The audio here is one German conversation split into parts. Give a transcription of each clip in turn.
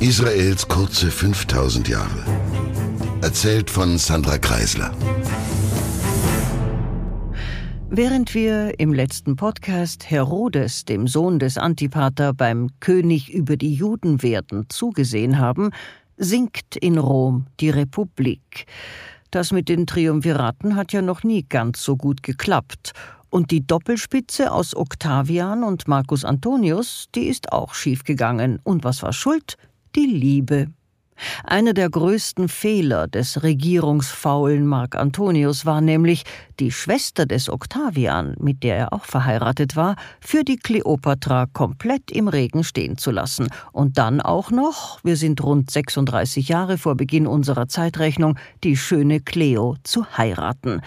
Israels kurze 5000 Jahre. Erzählt von Sandra Kreisler. Während wir im letzten Podcast Herodes, dem Sohn des Antipater, beim König über die Juden werden zugesehen haben, sinkt in Rom die Republik. Das mit den Triumviraten hat ja noch nie ganz so gut geklappt. Und die Doppelspitze aus Octavian und Marcus Antonius, die ist auch schiefgegangen. Und was war schuld? Die Liebe. Einer der größten Fehler des regierungsfaulen Mark Antonius war nämlich, die Schwester des Octavian, mit der er auch verheiratet war, für die Kleopatra komplett im Regen stehen zu lassen und dann auch noch, wir sind rund 36 Jahre vor Beginn unserer Zeitrechnung, die schöne Cleo zu heiraten.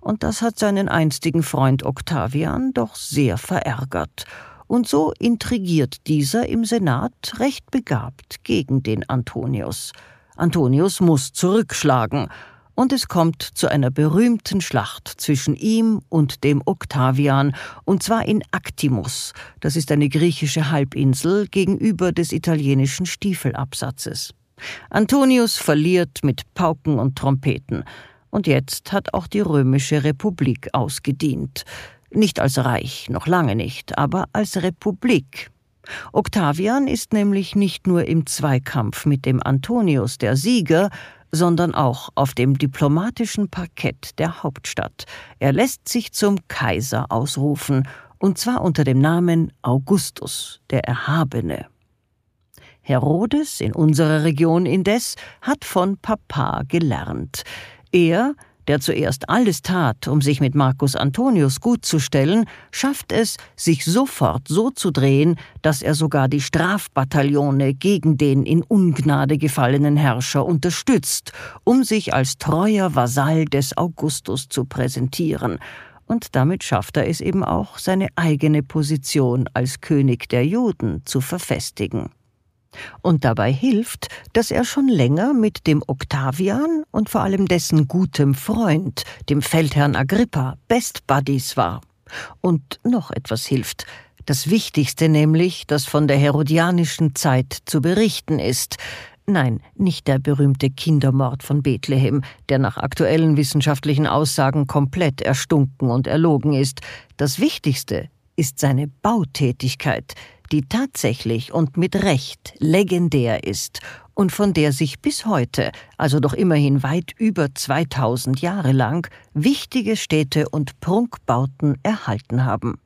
Und das hat seinen einstigen Freund Octavian doch sehr verärgert und so intrigiert dieser im Senat recht begabt gegen den Antonius. Antonius muss zurückschlagen, und es kommt zu einer berühmten Schlacht zwischen ihm und dem Octavian, und zwar in Actimus, das ist eine griechische Halbinsel gegenüber des italienischen Stiefelabsatzes. Antonius verliert mit Pauken und Trompeten, und jetzt hat auch die römische Republik ausgedient. Nicht als Reich, noch lange nicht, aber als Republik. Octavian ist nämlich nicht nur im Zweikampf mit dem Antonius der Sieger, sondern auch auf dem diplomatischen Parkett der Hauptstadt. Er lässt sich zum Kaiser ausrufen, und zwar unter dem Namen Augustus, der Erhabene. Herodes in unserer Region indes hat von Papa gelernt. Er, der zuerst alles tat, um sich mit Marcus Antonius gutzustellen, schafft es, sich sofort so zu drehen, dass er sogar die Strafbataillone gegen den in Ungnade gefallenen Herrscher unterstützt, um sich als treuer Vasall des Augustus zu präsentieren. Und damit schafft er es eben auch, seine eigene Position als König der Juden zu verfestigen. Und dabei hilft, dass er schon länger mit dem Octavian und vor allem dessen gutem Freund, dem Feldherrn Agrippa, Best Buddies war. Und noch etwas hilft, das Wichtigste nämlich, das von der herodianischen Zeit zu berichten ist. Nein, nicht der berühmte Kindermord von Bethlehem, der nach aktuellen wissenschaftlichen Aussagen komplett erstunken und erlogen ist. Das Wichtigste ist seine Bautätigkeit, die tatsächlich und mit Recht legendär ist und von der sich bis heute, also doch immerhin weit über 2000 Jahre lang, wichtige Städte und Prunkbauten erhalten haben.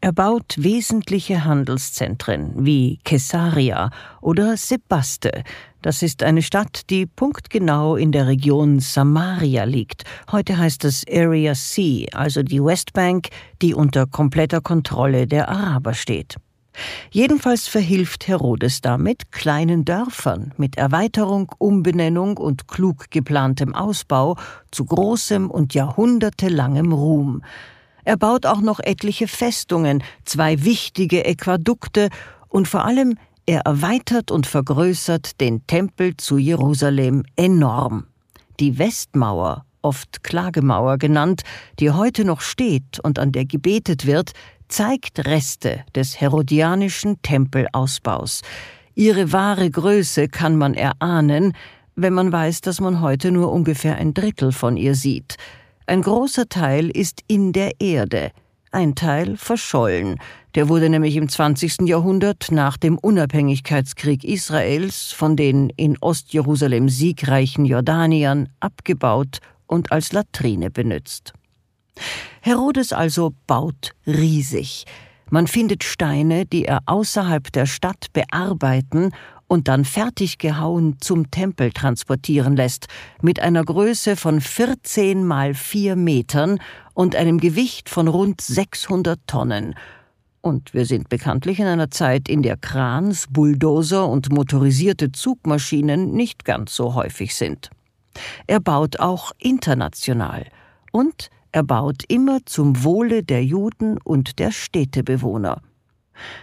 Er baut wesentliche Handelszentren wie Caesarea oder Sebaste. Das ist eine Stadt, die punktgenau in der Region Samaria liegt. Heute heißt es Area C, also die Westbank, die unter kompletter Kontrolle der Araber steht. Jedenfalls verhilft Herodes damit kleinen Dörfern mit Erweiterung, Umbenennung und klug geplantem Ausbau zu großem und jahrhundertelangem Ruhm. Er baut auch noch etliche Festungen, zwei wichtige Äquadukte und vor allem er erweitert und vergrößert den Tempel zu Jerusalem enorm. Die Westmauer, oft Klagemauer genannt, die heute noch steht und an der gebetet wird, zeigt Reste des herodianischen Tempelausbaus. Ihre wahre Größe kann man erahnen, wenn man weiß, dass man heute nur ungefähr ein Drittel von ihr sieht. Ein großer Teil ist in der Erde, ein Teil verschollen. Der wurde nämlich im 20. Jahrhundert nach dem Unabhängigkeitskrieg Israels von den in Ostjerusalem siegreichen Jordaniern abgebaut und als Latrine benutzt. Herodes also baut riesig. Man findet Steine, die er außerhalb der Stadt bearbeiten und dann fertig gehauen zum Tempel transportieren lässt, mit einer Größe von 14 mal 4 Metern und einem Gewicht von rund 600 Tonnen. Und wir sind bekanntlich in einer Zeit, in der Krans, Bulldozer und motorisierte Zugmaschinen nicht ganz so häufig sind. Er baut auch international und er baut immer zum Wohle der Juden und der Städtebewohner.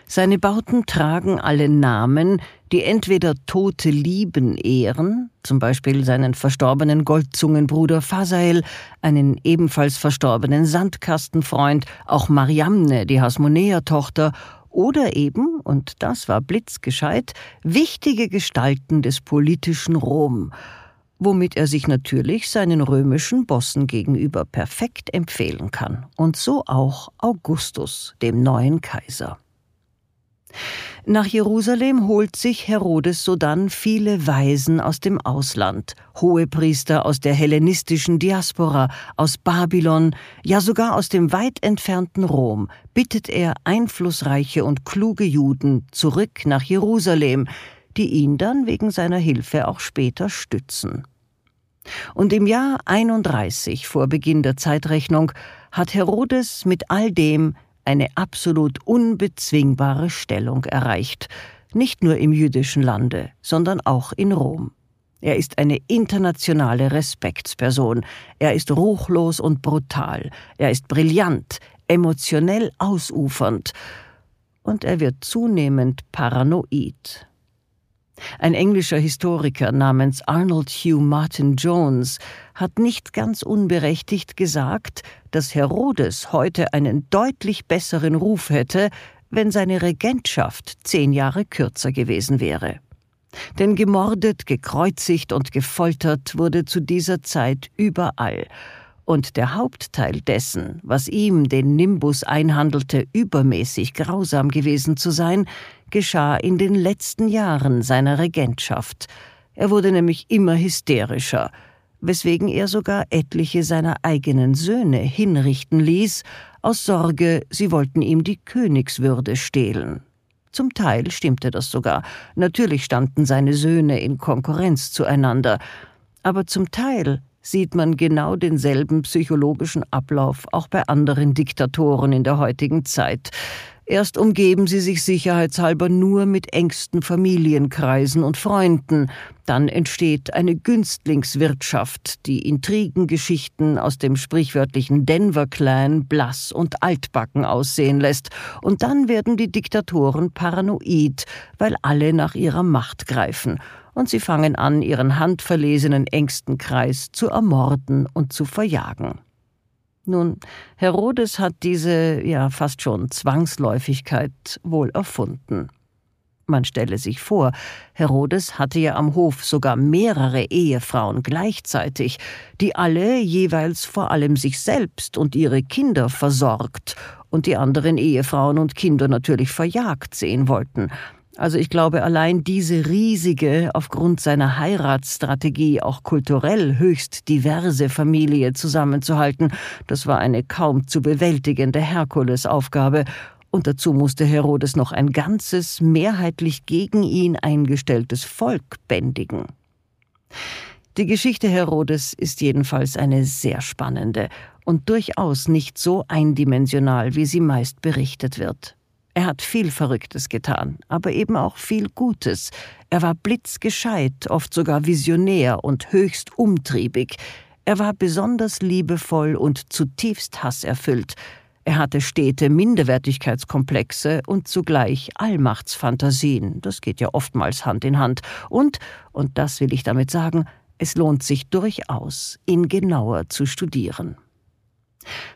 Seine Bauten tragen alle Namen, die entweder tote Lieben ehren, zum Beispiel seinen verstorbenen Goldzungenbruder Fasael, einen ebenfalls verstorbenen Sandkastenfreund, auch Mariamne, die Hasmonäer-Tochter, oder eben, und das war blitzgescheit, wichtige Gestalten des politischen Rom, womit er sich natürlich seinen römischen Bossen gegenüber perfekt empfehlen kann, und so auch Augustus, dem neuen Kaiser. Nach Jerusalem holt sich Herodes sodann viele Weisen aus dem Ausland, Hohepriester aus der hellenistischen Diaspora, aus Babylon, ja sogar aus dem weit entfernten Rom, bittet er einflussreiche und kluge Juden zurück nach Jerusalem, die ihn dann wegen seiner Hilfe auch später stützen. Und im Jahr 31 vor Beginn der Zeitrechnung hat Herodes mit all dem eine absolut unbezwingbare Stellung erreicht, nicht nur im jüdischen Lande, sondern auch in Rom. Er ist eine internationale Respektsperson, er ist ruchlos und brutal, er ist brillant, emotionell ausufernd, und er wird zunehmend paranoid. Ein englischer Historiker namens Arnold Hugh Martin Jones hat nicht ganz unberechtigt gesagt, dass Herodes heute einen deutlich besseren Ruf hätte, wenn seine Regentschaft zehn Jahre kürzer gewesen wäre. Denn gemordet, gekreuzigt und gefoltert wurde zu dieser Zeit überall, und der Hauptteil dessen, was ihm den Nimbus einhandelte, übermäßig grausam gewesen zu sein, geschah in den letzten Jahren seiner Regentschaft. Er wurde nämlich immer hysterischer, weswegen er sogar etliche seiner eigenen Söhne hinrichten ließ, aus Sorge, sie wollten ihm die Königswürde stehlen. Zum Teil stimmte das sogar. Natürlich standen seine Söhne in Konkurrenz zueinander, aber zum Teil sieht man genau denselben psychologischen Ablauf auch bei anderen Diktatoren in der heutigen Zeit. Erst umgeben sie sich sicherheitshalber nur mit engsten Familienkreisen und Freunden, dann entsteht eine Günstlingswirtschaft, die Intrigengeschichten aus dem sprichwörtlichen Denver-Clan blass und altbacken aussehen lässt, und dann werden die Diktatoren paranoid, weil alle nach ihrer Macht greifen. Und sie fangen an, ihren handverlesenen engsten Kreis zu ermorden und zu verjagen. Nun, Herodes hat diese ja fast schon Zwangsläufigkeit wohl erfunden. Man stelle sich vor, Herodes hatte ja am Hof sogar mehrere Ehefrauen gleichzeitig, die alle jeweils vor allem sich selbst und ihre Kinder versorgt und die anderen Ehefrauen und Kinder natürlich verjagt sehen wollten, also ich glaube, allein diese riesige, aufgrund seiner Heiratsstrategie auch kulturell höchst diverse Familie zusammenzuhalten, das war eine kaum zu bewältigende Herkulesaufgabe, und dazu musste Herodes noch ein ganzes, mehrheitlich gegen ihn eingestelltes Volk bändigen. Die Geschichte Herodes ist jedenfalls eine sehr spannende und durchaus nicht so eindimensional, wie sie meist berichtet wird. Er hat viel Verrücktes getan, aber eben auch viel Gutes. Er war blitzgescheit, oft sogar visionär und höchst umtriebig. Er war besonders liebevoll und zutiefst hasserfüllt. Er hatte stete Minderwertigkeitskomplexe und zugleich Allmachtsfantasien. Das geht ja oftmals Hand in Hand. Und, und das will ich damit sagen, es lohnt sich durchaus, ihn genauer zu studieren.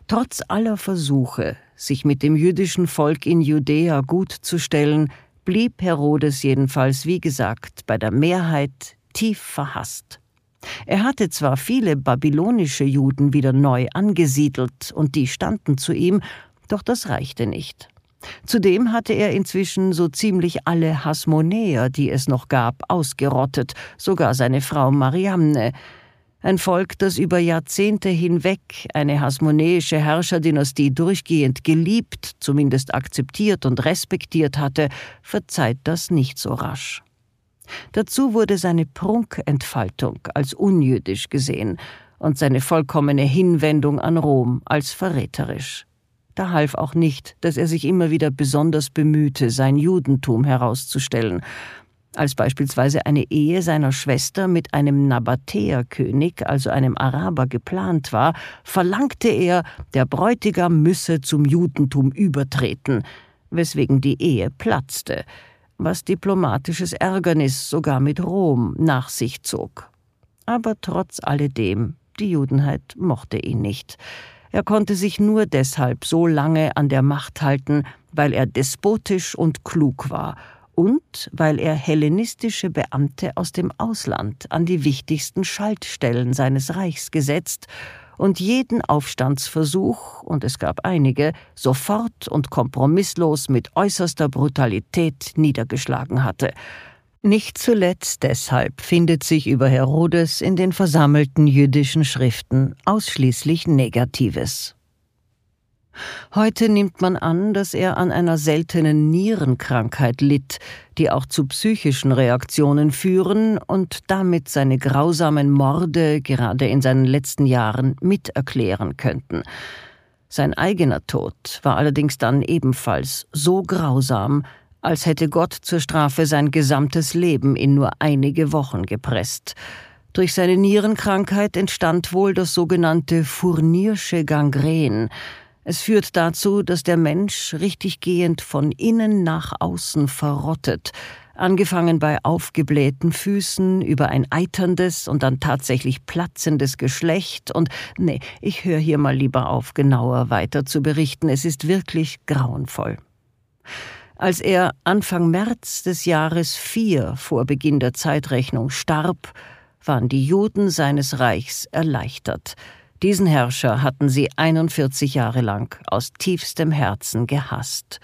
Trotz aller Versuche, sich mit dem jüdischen Volk in Judäa gut zu stellen, blieb Herodes jedenfalls, wie gesagt, bei der Mehrheit tief verhasst. Er hatte zwar viele babylonische Juden wieder neu angesiedelt, und die standen zu ihm, doch das reichte nicht. Zudem hatte er inzwischen so ziemlich alle Hasmonäer, die es noch gab, ausgerottet, sogar seine Frau Mariamne, ein Volk, das über Jahrzehnte hinweg eine hasmonäische Herrscherdynastie durchgehend geliebt, zumindest akzeptiert und respektiert hatte, verzeiht das nicht so rasch. Dazu wurde seine Prunkentfaltung als unjüdisch gesehen und seine vollkommene Hinwendung an Rom als verräterisch. Da half auch nicht, dass er sich immer wieder besonders bemühte, sein Judentum herauszustellen als beispielsweise eine Ehe seiner Schwester mit einem Nabatäerkönig, also einem Araber, geplant war, verlangte er, der Bräutigam müsse zum Judentum übertreten, weswegen die Ehe platzte, was diplomatisches Ärgernis sogar mit Rom nach sich zog. Aber trotz alledem, die Judenheit mochte ihn nicht. Er konnte sich nur deshalb so lange an der Macht halten, weil er despotisch und klug war und weil er hellenistische Beamte aus dem Ausland an die wichtigsten Schaltstellen seines Reichs gesetzt und jeden Aufstandsversuch, und es gab einige, sofort und kompromisslos mit äußerster Brutalität niedergeschlagen hatte. Nicht zuletzt deshalb findet sich über Herodes in den versammelten jüdischen Schriften ausschließlich Negatives. Heute nimmt man an, dass er an einer seltenen Nierenkrankheit litt, die auch zu psychischen Reaktionen führen und damit seine grausamen Morde gerade in seinen letzten Jahren miterklären könnten. Sein eigener Tod war allerdings dann ebenfalls so grausam, als hätte Gott zur Strafe sein gesamtes Leben in nur einige Wochen gepresst. Durch seine Nierenkrankheit entstand wohl das sogenannte Furniersche Gangren, es führt dazu, dass der Mensch richtiggehend von innen nach außen verrottet, angefangen bei aufgeblähten Füßen über ein eiterndes und dann tatsächlich platzendes Geschlecht. Und nee, ich höre hier mal lieber auf, genauer weiter zu berichten, es ist wirklich grauenvoll. Als er Anfang März des Jahres 4 vor Beginn der Zeitrechnung starb, waren die Juden seines Reichs erleichtert, diesen Herrscher hatten sie 41 Jahre lang aus tiefstem Herzen gehasst.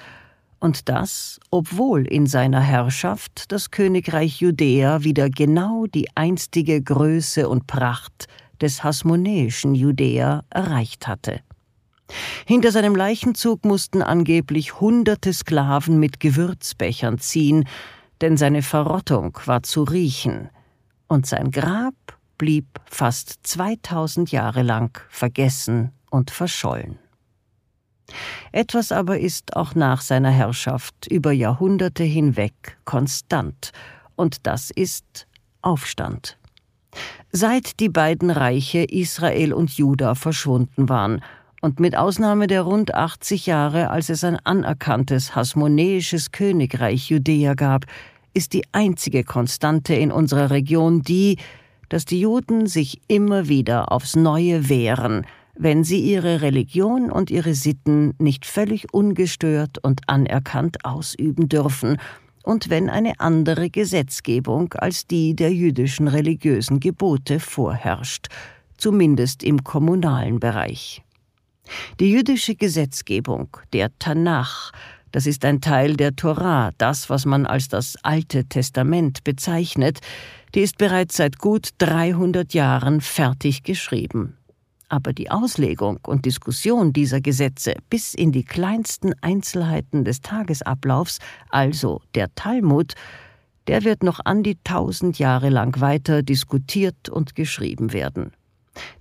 Und das, obwohl in seiner Herrschaft das Königreich Judäa wieder genau die einstige Größe und Pracht des hasmonäischen Judäa erreicht hatte. Hinter seinem Leichenzug mussten angeblich hunderte Sklaven mit Gewürzbechern ziehen, denn seine Verrottung war zu riechen, und sein Grab blieb fast 2000 Jahre lang vergessen und verschollen. Etwas aber ist auch nach seiner Herrschaft über Jahrhunderte hinweg konstant, und das ist Aufstand. Seit die beiden Reiche Israel und Juda verschwunden waren, und mit Ausnahme der rund 80 Jahre, als es ein anerkanntes hasmonäisches Königreich Judäa gab, ist die einzige Konstante in unserer Region die, dass die Juden sich immer wieder aufs Neue wehren, wenn sie ihre Religion und ihre Sitten nicht völlig ungestört und anerkannt ausüben dürfen, und wenn eine andere Gesetzgebung als die der jüdischen religiösen Gebote vorherrscht, zumindest im kommunalen Bereich. Die jüdische Gesetzgebung, der Tanach, das ist ein Teil der Torah, das, was man als das Alte Testament bezeichnet, die ist bereits seit gut 300 Jahren fertig geschrieben. Aber die Auslegung und Diskussion dieser Gesetze bis in die kleinsten Einzelheiten des Tagesablaufs, also der Talmud, der wird noch an die tausend Jahre lang weiter diskutiert und geschrieben werden.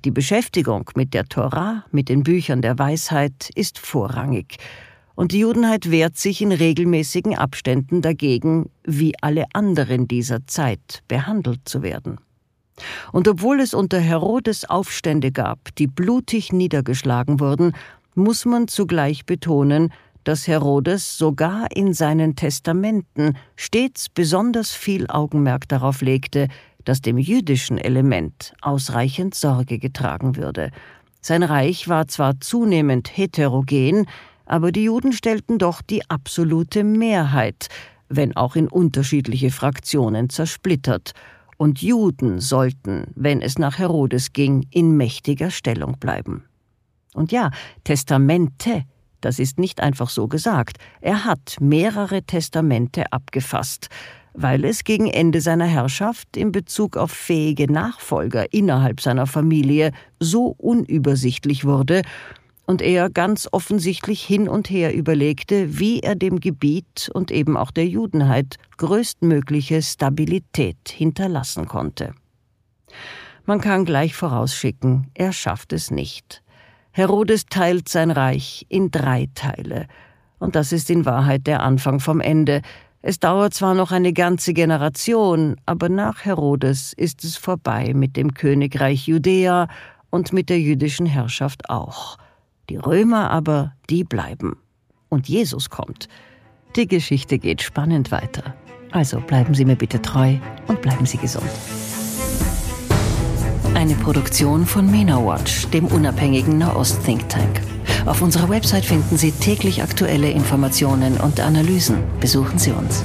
Die Beschäftigung mit der Torah, mit den Büchern der Weisheit ist vorrangig, und die Judenheit wehrt sich in regelmäßigen Abständen dagegen, wie alle anderen dieser Zeit behandelt zu werden. Und obwohl es unter Herodes Aufstände gab, die blutig niedergeschlagen wurden, muss man zugleich betonen, dass Herodes sogar in seinen Testamenten stets besonders viel Augenmerk darauf legte, dass dem jüdischen Element ausreichend Sorge getragen würde. Sein Reich war zwar zunehmend heterogen, aber die Juden stellten doch die absolute Mehrheit, wenn auch in unterschiedliche Fraktionen zersplittert, und Juden sollten, wenn es nach Herodes ging, in mächtiger Stellung bleiben. Und ja, Testamente, das ist nicht einfach so gesagt, er hat mehrere Testamente abgefasst, weil es gegen Ende seiner Herrschaft in Bezug auf fähige Nachfolger innerhalb seiner Familie so unübersichtlich wurde und er ganz offensichtlich hin und her überlegte, wie er dem Gebiet und eben auch der Judenheit größtmögliche Stabilität hinterlassen konnte. Man kann gleich vorausschicken, er schafft es nicht. Herodes teilt sein Reich in drei Teile, und das ist in Wahrheit der Anfang vom Ende. Es dauert zwar noch eine ganze Generation, aber nach Herodes ist es vorbei mit dem Königreich Judäa und mit der jüdischen Herrschaft auch. Die Römer aber, die bleiben. Und Jesus kommt. Die Geschichte geht spannend weiter. Also bleiben Sie mir bitte treu und bleiben Sie gesund. Eine Produktion von MENA Watch, dem unabhängigen Nahost-Think Tank. Auf unserer Website finden Sie täglich aktuelle Informationen und Analysen. Besuchen Sie uns.